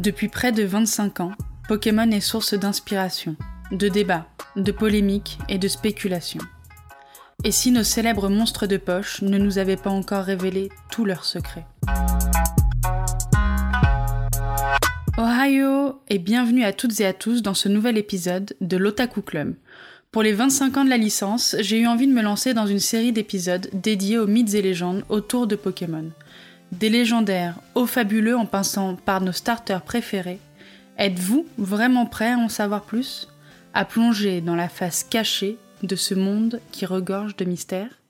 Depuis près de 25 ans, Pokémon est source d'inspiration, de débats, de polémiques et de spéculations. Et si nos célèbres monstres de poche ne nous avaient pas encore révélé tous leurs secrets? Ohio et bienvenue à toutes et à tous dans ce nouvel épisode de l'Otaku Club. Pour les 25 ans de la licence, j'ai eu envie de me lancer dans une série d'épisodes dédiés aux mythes et légendes autour de Pokémon. Des légendaires aux fabuleux en passant par nos starters préférés. Êtes-vous vraiment prêt à en savoir plus? À plonger dans la face cachée de ce monde qui regorge de mystères?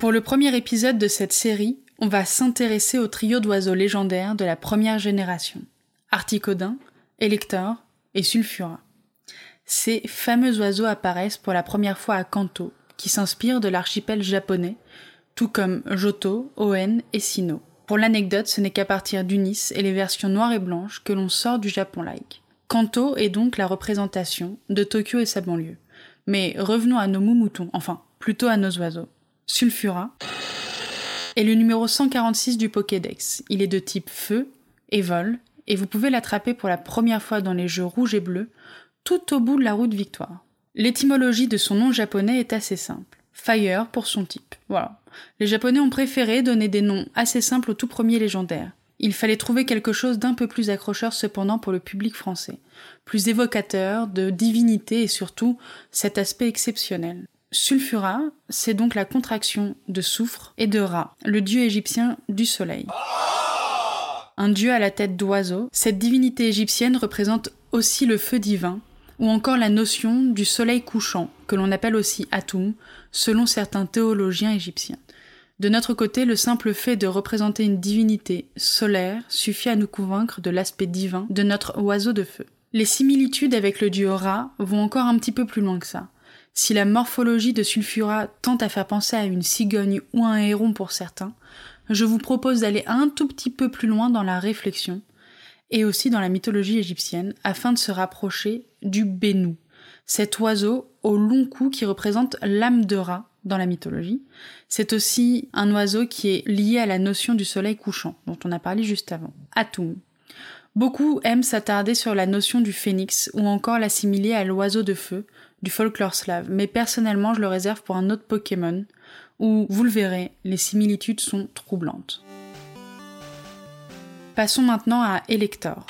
Pour le premier épisode de cette série, on va s'intéresser au trio d'oiseaux légendaires de la première génération. Articodin, Elector et Sulfura. Ces fameux oiseaux apparaissent pour la première fois à Kanto, qui s'inspire de l'archipel japonais, tout comme Joto, Oen et Sino. Pour l'anecdote, ce n'est qu'à partir d'Unis et les versions noires et blanches que l'on sort du Japon-like. Kanto est donc la représentation de Tokyo et sa banlieue. Mais revenons à nos moumoutons, enfin, plutôt à nos oiseaux. Sulfura est le numéro 146 du Pokédex. Il est de type feu et vol, et vous pouvez l'attraper pour la première fois dans les jeux rouge et bleu, tout au bout de la route Victoire. L'étymologie de son nom japonais est assez simple. Fire pour son type. Voilà. Les japonais ont préféré donner des noms assez simples au tout premier légendaire. Il fallait trouver quelque chose d'un peu plus accrocheur cependant pour le public français, plus évocateur de divinité et surtout cet aspect exceptionnel. Sulfura, c'est donc la contraction de soufre et de Ra, le dieu égyptien du soleil un dieu à la tête d'oiseau, cette divinité égyptienne représente aussi le feu divin, ou encore la notion du soleil couchant, que l'on appelle aussi Atum, selon certains théologiens égyptiens. De notre côté, le simple fait de représenter une divinité solaire suffit à nous convaincre de l'aspect divin de notre oiseau de feu. Les similitudes avec le dieu Ra vont encore un petit peu plus loin que ça. Si la morphologie de Sulfura tente à faire penser à une cigogne ou un héron pour certains, je vous propose d'aller un tout petit peu plus loin dans la réflexion et aussi dans la mythologie égyptienne afin de se rapprocher du Bénou, cet oiseau au long cou qui représente l'âme de Ra dans la mythologie. C'est aussi un oiseau qui est lié à la notion du soleil couchant dont on a parlé juste avant, Atum. Beaucoup aiment s'attarder sur la notion du phénix ou encore l'assimiler à l'oiseau de feu du folklore slave, mais personnellement je le réserve pour un autre Pokémon, où, vous le verrez, les similitudes sont troublantes. Passons maintenant à Elector,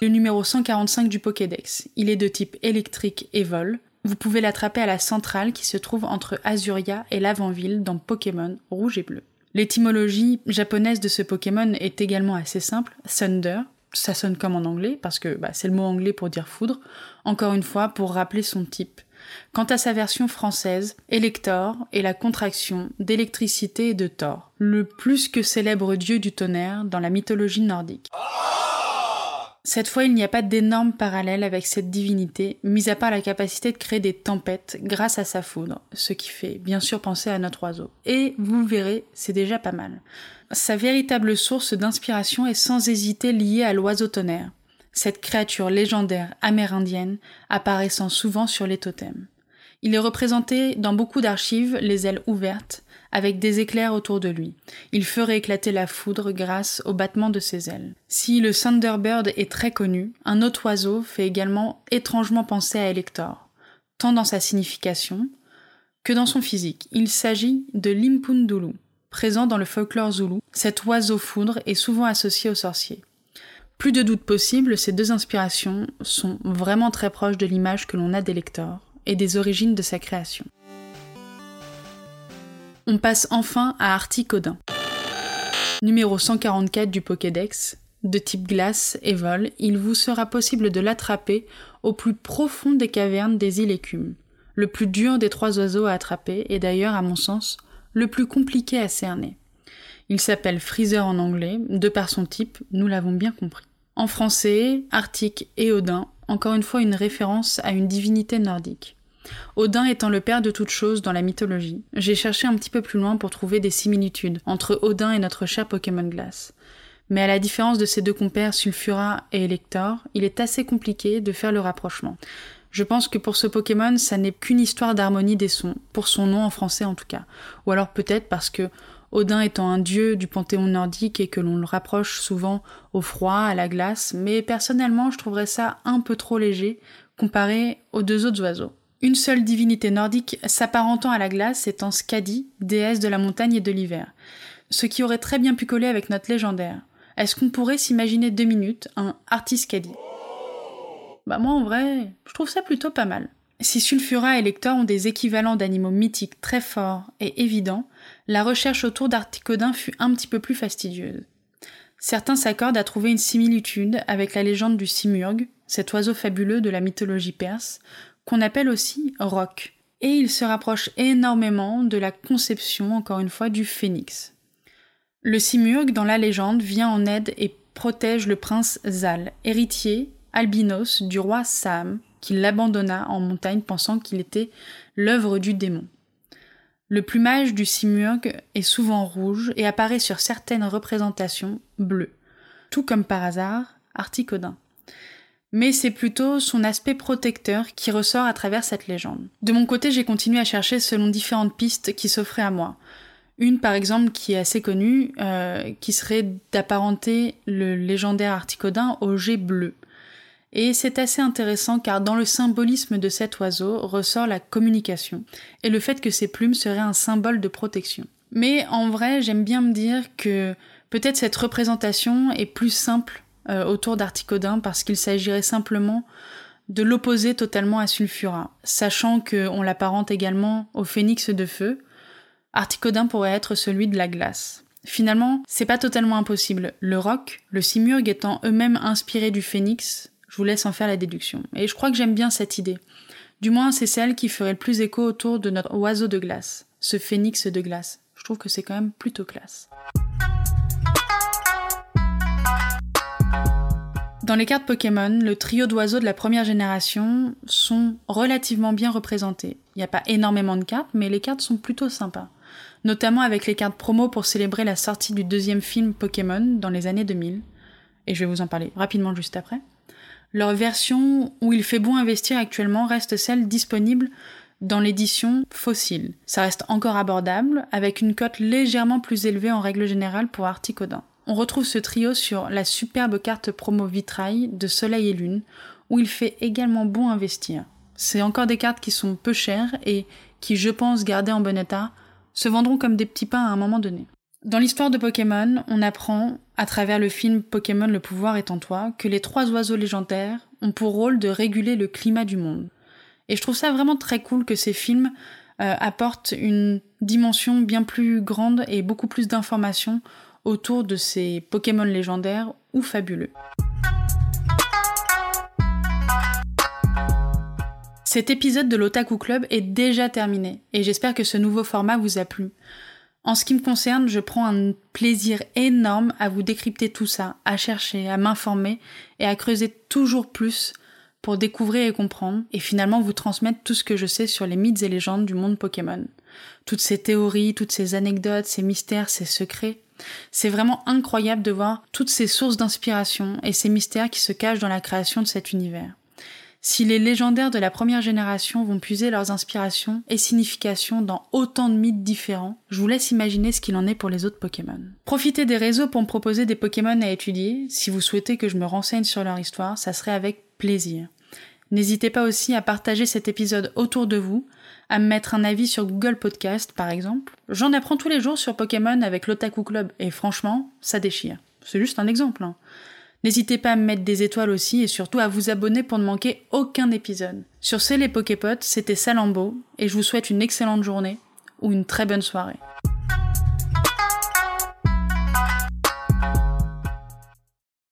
le numéro 145 du Pokédex. Il est de type électrique et vol. Vous pouvez l'attraper à la centrale qui se trouve entre Azuria et l'avant-ville dans Pokémon rouge et bleu. L'étymologie japonaise de ce Pokémon est également assez simple, Thunder. Ça sonne comme en anglais parce que bah, c'est le mot anglais pour dire foudre. Encore une fois, pour rappeler son type. Quant à sa version française, Elector est la contraction d'électricité et de Thor, le plus que célèbre dieu du tonnerre dans la mythologie nordique. Cette fois, il n'y a pas d'énorme parallèle avec cette divinité, mis à part la capacité de créer des tempêtes grâce à sa foudre, ce qui fait bien sûr penser à notre oiseau. Et vous le verrez, c'est déjà pas mal. Sa véritable source d'inspiration est sans hésiter liée à l'oiseau tonnerre, cette créature légendaire amérindienne apparaissant souvent sur les totems. Il est représenté dans beaucoup d'archives, les ailes ouvertes, avec des éclairs autour de lui. Il ferait éclater la foudre grâce au battement de ses ailes. Si le Thunderbird est très connu, un autre oiseau fait également étrangement penser à Elector, tant dans sa signification que dans son physique. Il s'agit de l'impundulu. Présent dans le folklore zoulou, cet oiseau foudre est souvent associé aux sorciers. Plus de doute possible, ces deux inspirations sont vraiment très proches de l'image que l'on a d'Elector et des origines de sa création. On passe enfin à Articodin. Numéro 144 du Pokédex, de type glace et vol, il vous sera possible de l'attraper au plus profond des cavernes des îles Écumes. Le plus dur des trois oiseaux à attraper et d'ailleurs, à mon sens, le plus compliqué à cerner. Il s'appelle Freezer en anglais, de par son type, nous l'avons bien compris. En français, Arctique et Odin, encore une fois une référence à une divinité nordique. Odin étant le père de toutes choses dans la mythologie, j'ai cherché un petit peu plus loin pour trouver des similitudes entre Odin et notre cher Pokémon Glace. Mais à la différence de ces deux compères Sulfura et Elector, il est assez compliqué de faire le rapprochement. Je pense que pour ce Pokémon, ça n'est qu'une histoire d'harmonie des sons, pour son nom en français en tout cas. Ou alors peut-être parce que Odin étant un dieu du panthéon nordique et que l'on le rapproche souvent au froid, à la glace, mais personnellement je trouverais ça un peu trop léger comparé aux deux autres oiseaux. Une seule divinité nordique s'apparentant à la glace étant Skadi, déesse de la montagne et de l'hiver. Ce qui aurait très bien pu coller avec notre légendaire. Est-ce qu'on pourrait s'imaginer deux minutes un Artiskadi Bah moi en vrai, je trouve ça plutôt pas mal. Si Sulfura et Lector ont des équivalents d'animaux mythiques très forts et évidents, la recherche autour d'Articodin fut un petit peu plus fastidieuse. Certains s'accordent à trouver une similitude avec la légende du Simurgh, cet oiseau fabuleux de la mythologie perse, qu'on appelle aussi roc. Et il se rapproche énormément de la conception, encore une fois, du phénix. Le Simurgh, dans la légende, vient en aide et protège le prince Zal, héritier albinos du roi Sam, qui l'abandonna en montagne pensant qu'il était l'œuvre du démon. Le plumage du simurgh est souvent rouge et apparaît sur certaines représentations bleu, tout comme par hasard Articodin. Mais c'est plutôt son aspect protecteur qui ressort à travers cette légende. De mon côté, j'ai continué à chercher selon différentes pistes qui s'offraient à moi. Une, par exemple, qui est assez connue, euh, qui serait d'apparenter le légendaire Articodin au jet bleu. Et c'est assez intéressant car dans le symbolisme de cet oiseau ressort la communication et le fait que ses plumes seraient un symbole de protection. Mais en vrai, j'aime bien me dire que peut-être cette représentation est plus simple euh, autour d'Articodin parce qu'il s'agirait simplement de l'opposer totalement à Sulfura, sachant qu'on l'apparente également au phénix de feu. Articodin pourrait être celui de la glace. Finalement, c'est pas totalement impossible. Le roc, le simurgh étant eux-mêmes inspirés du phénix, je vous laisse en faire la déduction. Et je crois que j'aime bien cette idée. Du moins, c'est celle qui ferait le plus écho autour de notre oiseau de glace, ce phénix de glace. Je trouve que c'est quand même plutôt classe. Dans les cartes Pokémon, le trio d'oiseaux de la première génération sont relativement bien représentés. Il n'y a pas énormément de cartes, mais les cartes sont plutôt sympas. Notamment avec les cartes promo pour célébrer la sortie du deuxième film Pokémon dans les années 2000. Et je vais vous en parler rapidement juste après. Leur version où il fait bon investir actuellement reste celle disponible dans l'édition fossile. Ça reste encore abordable, avec une cote légèrement plus élevée en règle générale pour Articodin. On retrouve ce trio sur la superbe carte promo vitrail de Soleil et Lune, où il fait également bon investir. C'est encore des cartes qui sont peu chères et qui, je pense, gardées en bon état, se vendront comme des petits pains à un moment donné. Dans l'histoire de Pokémon, on apprend, à travers le film Pokémon le pouvoir est en toi, que les trois oiseaux légendaires ont pour rôle de réguler le climat du monde. Et je trouve ça vraiment très cool que ces films euh, apportent une dimension bien plus grande et beaucoup plus d'informations autour de ces Pokémon légendaires ou fabuleux. Cet épisode de l'Otaku Club est déjà terminé et j'espère que ce nouveau format vous a plu. En ce qui me concerne, je prends un plaisir énorme à vous décrypter tout ça, à chercher, à m'informer et à creuser toujours plus pour découvrir et comprendre, et finalement vous transmettre tout ce que je sais sur les mythes et légendes du monde Pokémon. Toutes ces théories, toutes ces anecdotes, ces mystères, ces secrets. C'est vraiment incroyable de voir toutes ces sources d'inspiration et ces mystères qui se cachent dans la création de cet univers. Si les légendaires de la première génération vont puiser leurs inspirations et significations dans autant de mythes différents, je vous laisse imaginer ce qu'il en est pour les autres Pokémon. Profitez des réseaux pour me proposer des Pokémon à étudier. Si vous souhaitez que je me renseigne sur leur histoire, ça serait avec plaisir. N'hésitez pas aussi à partager cet épisode autour de vous, à me mettre un avis sur Google Podcast par exemple. J'en apprends tous les jours sur Pokémon avec l'Otaku Club et franchement, ça déchire. C'est juste un exemple. Hein. N'hésitez pas à me mettre des étoiles aussi et surtout à vous abonner pour ne manquer aucun épisode. Sur ce les Poképotes, c'était Salambo et je vous souhaite une excellente journée ou une très bonne soirée.